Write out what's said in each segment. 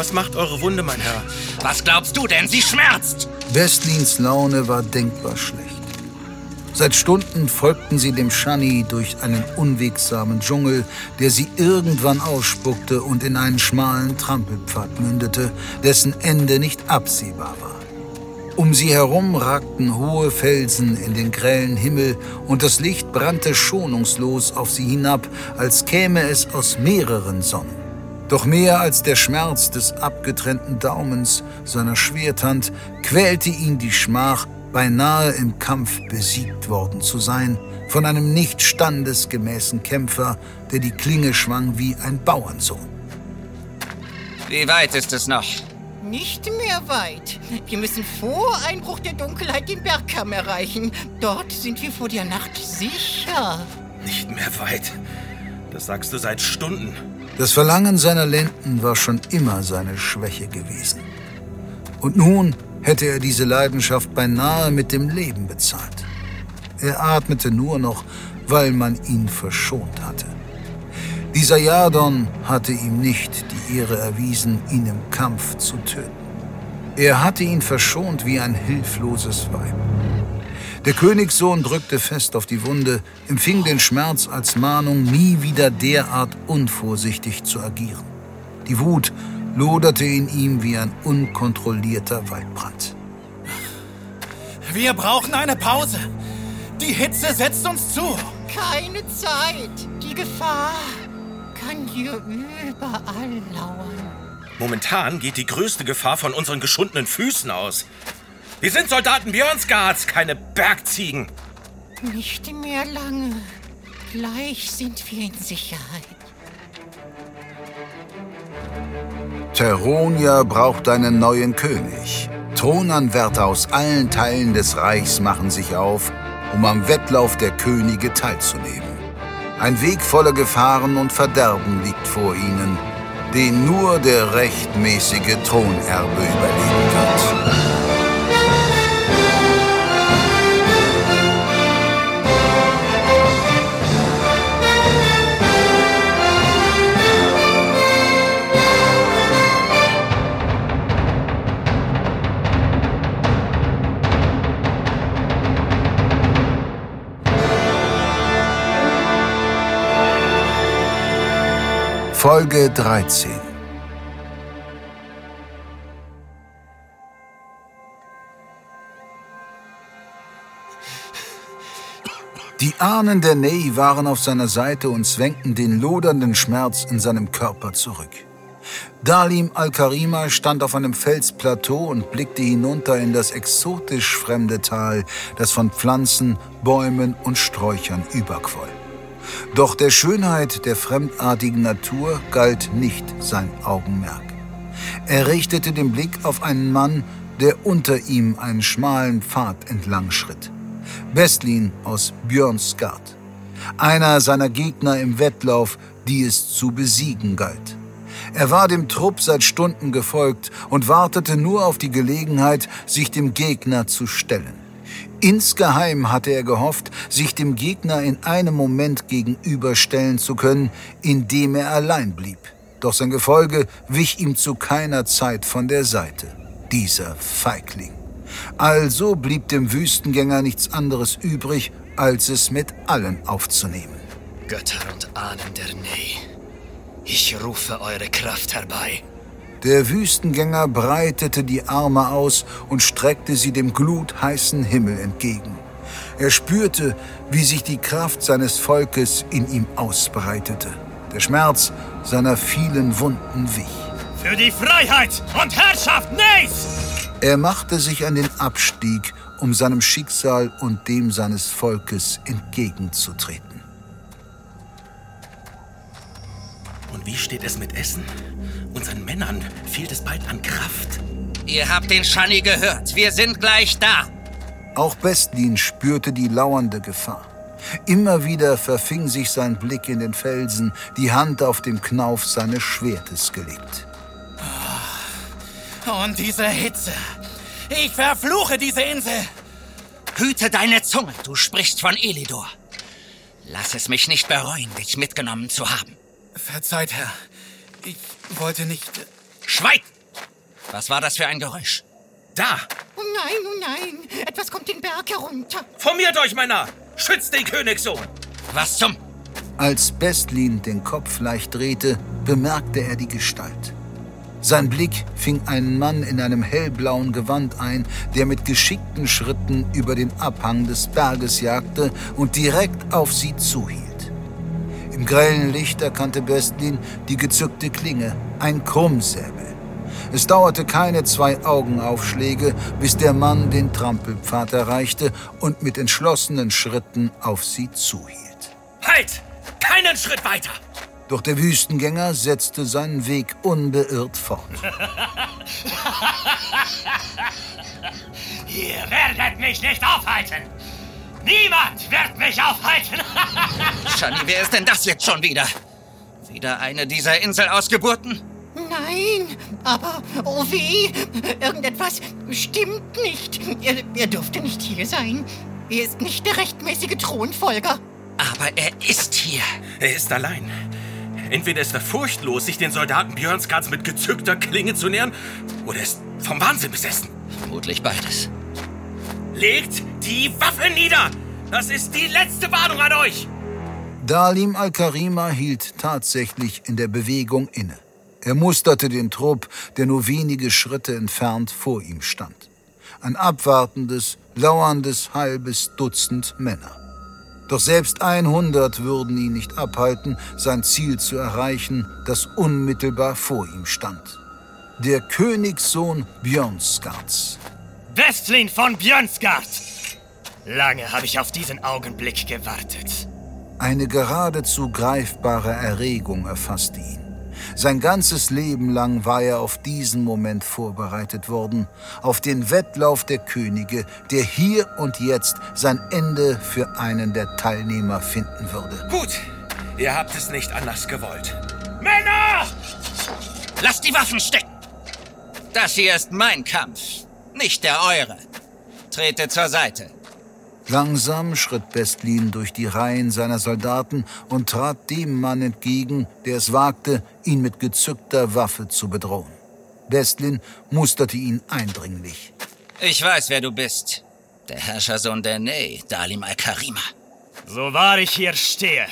Was macht eure Wunde, mein Herr? Was glaubst du denn? Sie schmerzt! Westlins Laune war denkbar schlecht. Seit Stunden folgten sie dem Shani durch einen unwegsamen Dschungel, der sie irgendwann ausspuckte und in einen schmalen Trampelpfad mündete, dessen Ende nicht absehbar war. Um sie herum ragten hohe Felsen in den grellen Himmel und das Licht brannte schonungslos auf sie hinab, als käme es aus mehreren Sonnen. Doch mehr als der Schmerz des abgetrennten Daumens seiner Schwerthand quälte ihn die Schmach, beinahe im Kampf besiegt worden zu sein von einem nicht standesgemäßen Kämpfer, der die Klinge schwang wie ein Bauernsohn. Wie weit ist es noch? Nicht mehr weit. Wir müssen vor Einbruch der Dunkelheit den Bergkamm erreichen. Dort sind wir vor der Nacht sicher. Nicht mehr weit. Das sagst du seit Stunden. Das Verlangen seiner Lenden war schon immer seine Schwäche gewesen. Und nun hätte er diese Leidenschaft beinahe mit dem Leben bezahlt. Er atmete nur noch, weil man ihn verschont hatte. Dieser Jadon hatte ihm nicht die Ehre erwiesen, ihn im Kampf zu töten. Er hatte ihn verschont wie ein hilfloses Weib. Der Königssohn drückte fest auf die Wunde, empfing den Schmerz als Mahnung, nie wieder derart unvorsichtig zu agieren. Die Wut loderte in ihm wie ein unkontrollierter Waldbrand. Wir brauchen eine Pause. Die Hitze setzt uns zu. Keine Zeit. Die Gefahr kann hier überall lauern. Momentan geht die größte Gefahr von unseren geschundenen Füßen aus. Wir sind Soldaten Björnsgards, keine Bergziegen. Nicht mehr lange. Gleich sind wir in Sicherheit. Teronia braucht einen neuen König. Thronanwärter aus allen Teilen des Reichs machen sich auf, um am Wettlauf der Könige teilzunehmen. Ein Weg voller Gefahren und Verderben liegt vor ihnen, den nur der rechtmäßige Thronerbe überleben wird. Folge 13 Die Ahnen der Ney waren auf seiner Seite und zwängten den lodernden Schmerz in seinem Körper zurück. Dalim al-Karima stand auf einem Felsplateau und blickte hinunter in das exotisch fremde Tal, das von Pflanzen, Bäumen und Sträuchern überquoll. Doch der Schönheit der fremdartigen Natur galt nicht sein Augenmerk. Er richtete den Blick auf einen Mann, der unter ihm einen schmalen Pfad entlang schritt. Bestlin aus Björnsgard. Einer seiner Gegner im Wettlauf, die es zu besiegen galt. Er war dem Trupp seit Stunden gefolgt und wartete nur auf die Gelegenheit, sich dem Gegner zu stellen. Insgeheim hatte er gehofft, sich dem Gegner in einem Moment gegenüberstellen zu können, in dem er allein blieb. Doch sein Gefolge wich ihm zu keiner Zeit von der Seite. Dieser Feigling. Also blieb dem Wüstengänger nichts anderes übrig, als es mit allen aufzunehmen. Götter und Ahnen der Nähe, ich rufe eure Kraft herbei. Der Wüstengänger breitete die Arme aus und streckte sie dem glutheißen Himmel entgegen. Er spürte, wie sich die Kraft seines Volkes in ihm ausbreitete. Der Schmerz seiner vielen Wunden wich. Für die Freiheit und Herrschaft Nays! Er machte sich an den Abstieg, um seinem Schicksal und dem seines Volkes entgegenzutreten. Und wie steht es mit Essen? Unseren Männern fehlt es bald an Kraft. Ihr habt den Shani gehört. Wir sind gleich da. Auch Bestlin spürte die lauernde Gefahr. Immer wieder verfing sich sein Blick in den Felsen, die Hand auf dem Knauf seines Schwertes gelegt. Und diese Hitze. Ich verfluche diese Insel. Hüte deine Zunge, du sprichst von Elidor. Lass es mich nicht bereuen, dich mitgenommen zu haben. Verzeiht, Herr. Ich wollte nicht. Schweig! Was war das für ein Geräusch? Da! Oh nein, oh nein. Etwas kommt den Berg herunter. Formiert euch, Männer! Schützt den Königssohn! Was zum... Als Bestlin den Kopf leicht drehte, bemerkte er die Gestalt. Sein Blick fing einen Mann in einem hellblauen Gewand ein, der mit geschickten Schritten über den Abhang des Berges jagte und direkt auf sie zuhielt. Im grellen Licht erkannte Bestlin die gezückte Klinge, ein Krummsäbel. Es dauerte keine zwei Augenaufschläge, bis der Mann den Trampelpfad erreichte und mit entschlossenen Schritten auf sie zuhielt. Halt! Keinen Schritt weiter! Doch der Wüstengänger setzte seinen Weg unbeirrt fort. Ihr werdet mich nicht aufhalten! Niemand wird mich aufhalten! Shani, wer ist denn das jetzt schon wieder? Wieder eine dieser Inselausgeburten? Nein, aber oh weh, irgendetwas stimmt nicht. Er, er durfte nicht hier sein. Er ist nicht der rechtmäßige Thronfolger. Aber er ist hier. Er ist allein. Entweder ist er furchtlos, sich den Soldaten Björnsgards mit gezückter Klinge zu nähern, oder er ist vom Wahnsinn besessen. Vermutlich beides. Legt die Waffe nieder! Das ist die letzte Warnung an euch! Dalim al-Karima hielt tatsächlich in der Bewegung inne. Er musterte den Trupp, der nur wenige Schritte entfernt vor ihm stand. Ein abwartendes, lauerndes halbes Dutzend Männer. Doch selbst 100 würden ihn nicht abhalten, sein Ziel zu erreichen, das unmittelbar vor ihm stand. Der Königssohn Björnsgards. Westlin von Björnsgard! Lange habe ich auf diesen Augenblick gewartet. Eine geradezu greifbare Erregung erfasste ihn. Sein ganzes Leben lang war er auf diesen Moment vorbereitet worden, auf den Wettlauf der Könige, der hier und jetzt sein Ende für einen der Teilnehmer finden würde. Gut, ihr habt es nicht anders gewollt. Männer! Lasst die Waffen stecken! Das hier ist mein Kampf, nicht der eure. Trete zur Seite. Langsam schritt Bestlin durch die Reihen seiner Soldaten und trat dem Mann entgegen, der es wagte, ihn mit gezückter Waffe zu bedrohen. Bestlin musterte ihn eindringlich. Ich weiß, wer du bist. Der Herrschersohn der Ney, Dalim al-Karima. So wahr ich hier stehe,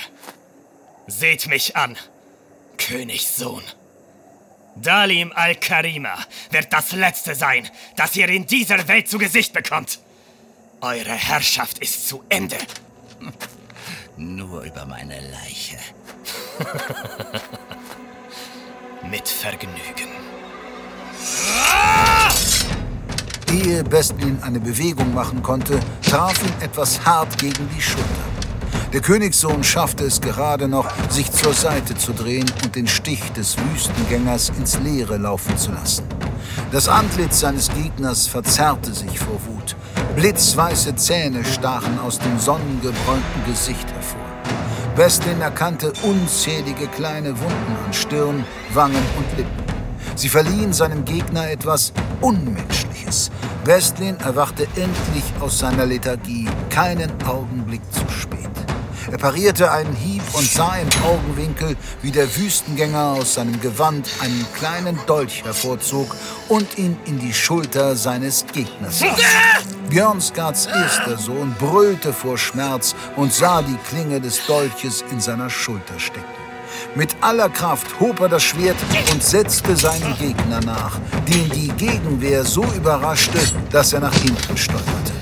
seht mich an, Königssohn. Dalim al-Karima wird das Letzte sein, das ihr in dieser Welt zu Gesicht bekommt. Eure Herrschaft ist zu Ende. Nur über meine Leiche. Mit Vergnügen. Ehe Bestlin eine Bewegung machen konnte, traf ihn etwas hart gegen die Schulter. Der Königssohn schaffte es gerade noch, sich zur Seite zu drehen und den Stich des Wüstengängers ins Leere laufen zu lassen. Das Antlitz seines Gegners verzerrte sich vor Wut. Blitzweiße Zähne stachen aus dem sonnengebräunten Gesicht hervor. Bestlin erkannte unzählige kleine Wunden an Stirn, Wangen und Lippen. Sie verliehen seinem Gegner etwas Unmenschliches. Bestlin erwachte endlich aus seiner Lethargie, keinen Augenblick zu spät. Er parierte einen Hieb und sah im Augenwinkel, wie der Wüstengänger aus seinem Gewand einen kleinen Dolch hervorzog und ihn in die Schulter seines Gegners warf. Björnsgards erster Sohn brüllte vor Schmerz und sah die Klinge des Dolches in seiner Schulter stecken. Mit aller Kraft hob er das Schwert und setzte seinen Gegner nach, den die Gegenwehr so überraschte, dass er nach hinten stolperte.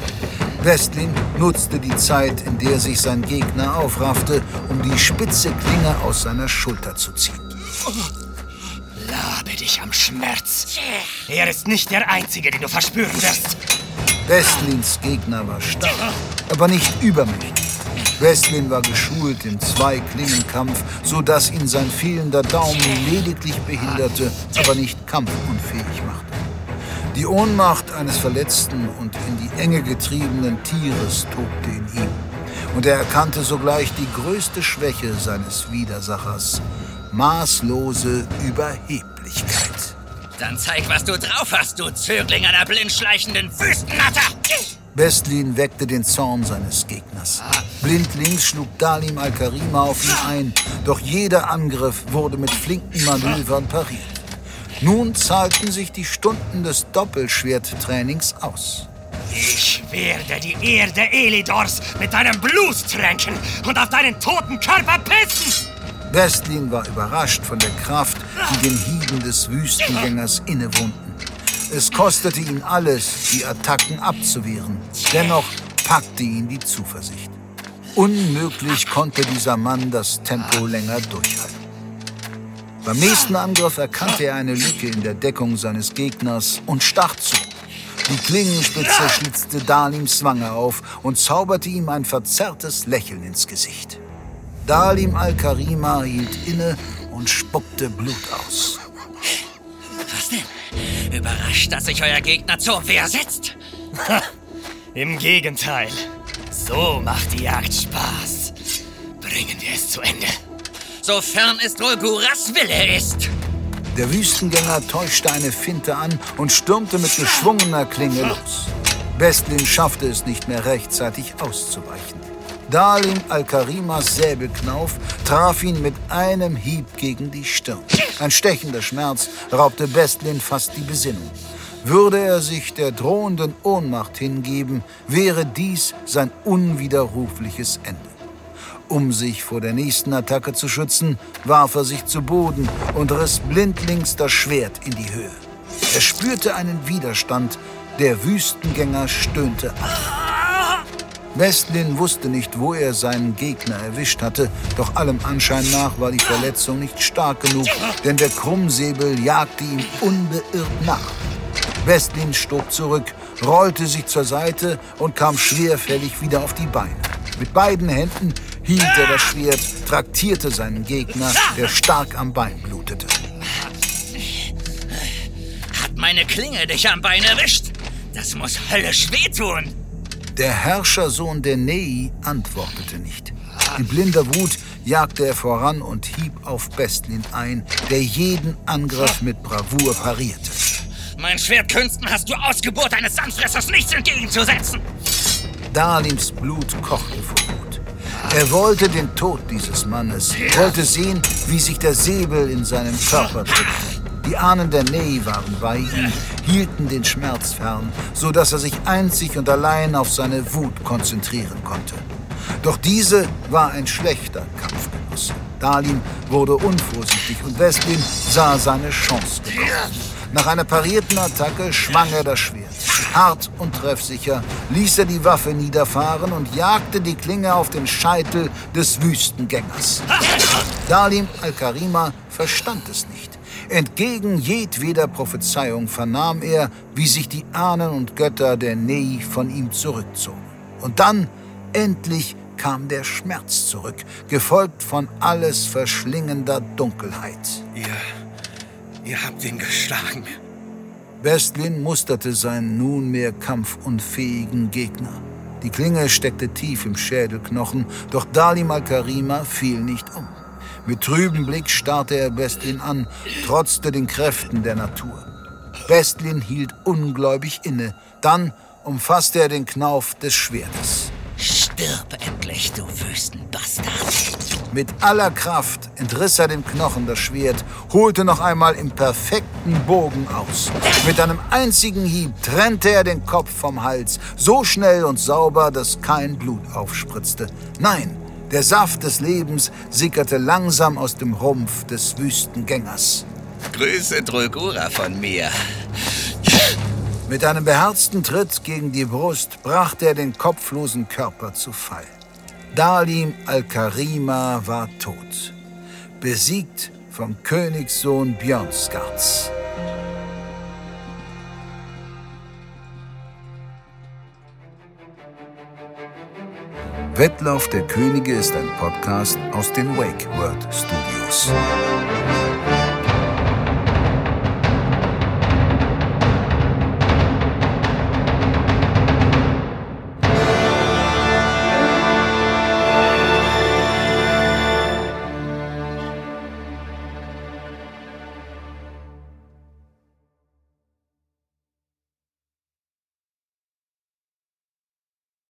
Westlin nutzte die Zeit, in der sich sein Gegner aufraffte, um die spitze Klinge aus seiner Schulter zu ziehen. Labe dich am Schmerz. Er ist nicht der Einzige, den du verspüren wirst. Westlins Gegner war stark, aber nicht übermächtig. Westlin war geschult im Zwei-Klingen-Kampf, sodass ihn sein fehlender Daumen lediglich behinderte, aber nicht kampfunfähig machte. Die Ohnmacht eines verletzten und in die Enge getriebenen Tieres tobte in ihm. Und er erkannte sogleich die größte Schwäche seines Widersachers, maßlose Überheblichkeit. Dann zeig, was du drauf hast, du Zögling einer blindschleichenden Wüstennatter! Bestlin weckte den Zorn seines Gegners. Blindlings schlug Dalim al-Karima auf ihn ein, doch jeder Angriff wurde mit flinken Manövern pariert. Nun zahlten sich die Stunden des Doppelschwerttrainings aus. Ich werde die Erde Elidors mit deinem Blut tränken und auf deinen toten Körper pissen! Westlin war überrascht von der Kraft, die den Hieben des Wüstengängers innewohnten. Es kostete ihn alles, die Attacken abzuwehren. Dennoch packte ihn die Zuversicht. Unmöglich konnte dieser Mann das Tempo länger durchhalten. Beim nächsten Angriff erkannte er eine Lücke in der Deckung seines Gegners und stach zu. Die Klingenspitze schlitzte Dalims Wange auf und zauberte ihm ein verzerrtes Lächeln ins Gesicht. Dalim al-Karima hielt inne und spuckte Blut aus. Was denn? Überrascht, dass sich euer Gegner zur Wehr setzt? Im Gegenteil. So macht die Jagd Spaß. Bringen wir es zu Ende. Sofern es Rolguras Wille ist. Der Wüstengänger täuschte eine Finte an und stürmte mit geschwungener Klinge los. Westlin schaffte es nicht mehr rechtzeitig auszuweichen. Dalim al-Karimas Säbelknauf traf ihn mit einem Hieb gegen die Stirn. Ein stechender Schmerz raubte Westlin fast die Besinnung. Würde er sich der drohenden Ohnmacht hingeben, wäre dies sein unwiderrufliches Ende. Um sich vor der nächsten Attacke zu schützen, warf er sich zu Boden und riss blindlings das Schwert in die Höhe. Er spürte einen Widerstand, der Wüstengänger stöhnte an. Westlin wusste nicht, wo er seinen Gegner erwischt hatte, doch allem Anschein nach war die Verletzung nicht stark genug, denn der Krummsäbel jagte ihm unbeirrt nach. Westlin stob zurück, rollte sich zur Seite und kam schwerfällig wieder auf die Beine. Mit beiden Händen hielt er das Schwert, traktierte seinen Gegner, der stark am Bein blutete. Hat meine Klinge dich am Bein erwischt? Das muss höllisch wehtun. Der Herrschersohn der Nei antwortete nicht. In blinder Wut jagte er voran und hieb auf Bestlin ein, der jeden Angriff mit Bravour parierte. Mein Schwertkünsten hast du Ausgeburt eines Sandfressers nichts entgegenzusetzen. Dalims Blut kochte vor. Er wollte den Tod dieses Mannes, wollte sehen, wie sich der Säbel in seinem Körper drückte. Die Ahnen der Nei waren bei ihm, hielten den Schmerz fern, so dass er sich einzig und allein auf seine Wut konzentrieren konnte. Doch diese war ein schlechter Kampfgenosse. Dalim wurde unvorsichtig und Westlin sah seine Chance gekommen. Nach einer parierten Attacke schwang er das Schwert. Hart und treffsicher ließ er die Waffe niederfahren und jagte die Klinge auf den Scheitel des Wüstengängers. Dalim al-Karima verstand es nicht. Entgegen jedweder Prophezeiung vernahm er, wie sich die Ahnen und Götter der Nei von ihm zurückzogen. Und dann, endlich, kam der Schmerz zurück, gefolgt von alles verschlingender Dunkelheit. Ihr, ihr habt ihn geschlagen. Westlin musterte seinen nunmehr kampfunfähigen Gegner. Die Klinge steckte tief im Schädelknochen, doch Dalim al-Karima fiel nicht um. Mit trübem Blick starrte er Westlin an, trotzte den Kräften der Natur. Westlin hielt ungläubig inne, dann umfasste er den Knauf des Schwertes. Stirb endlich, du Wüstenbastard. Mit aller Kraft entriss er dem Knochen das Schwert, holte noch einmal im perfekten Bogen aus. Mit einem einzigen Hieb trennte er den Kopf vom Hals, so schnell und sauber, dass kein Blut aufspritzte. Nein, der Saft des Lebens sickerte langsam aus dem Rumpf des Wüstengängers. Grüße Drogura von mir. Mit einem beherzten Tritt gegen die Brust brachte er den kopflosen Körper zu Fall. Dalim al-Karima war tot, besiegt vom Königssohn Björnskarts. Wettlauf der Könige ist ein Podcast aus den Wake World Studios.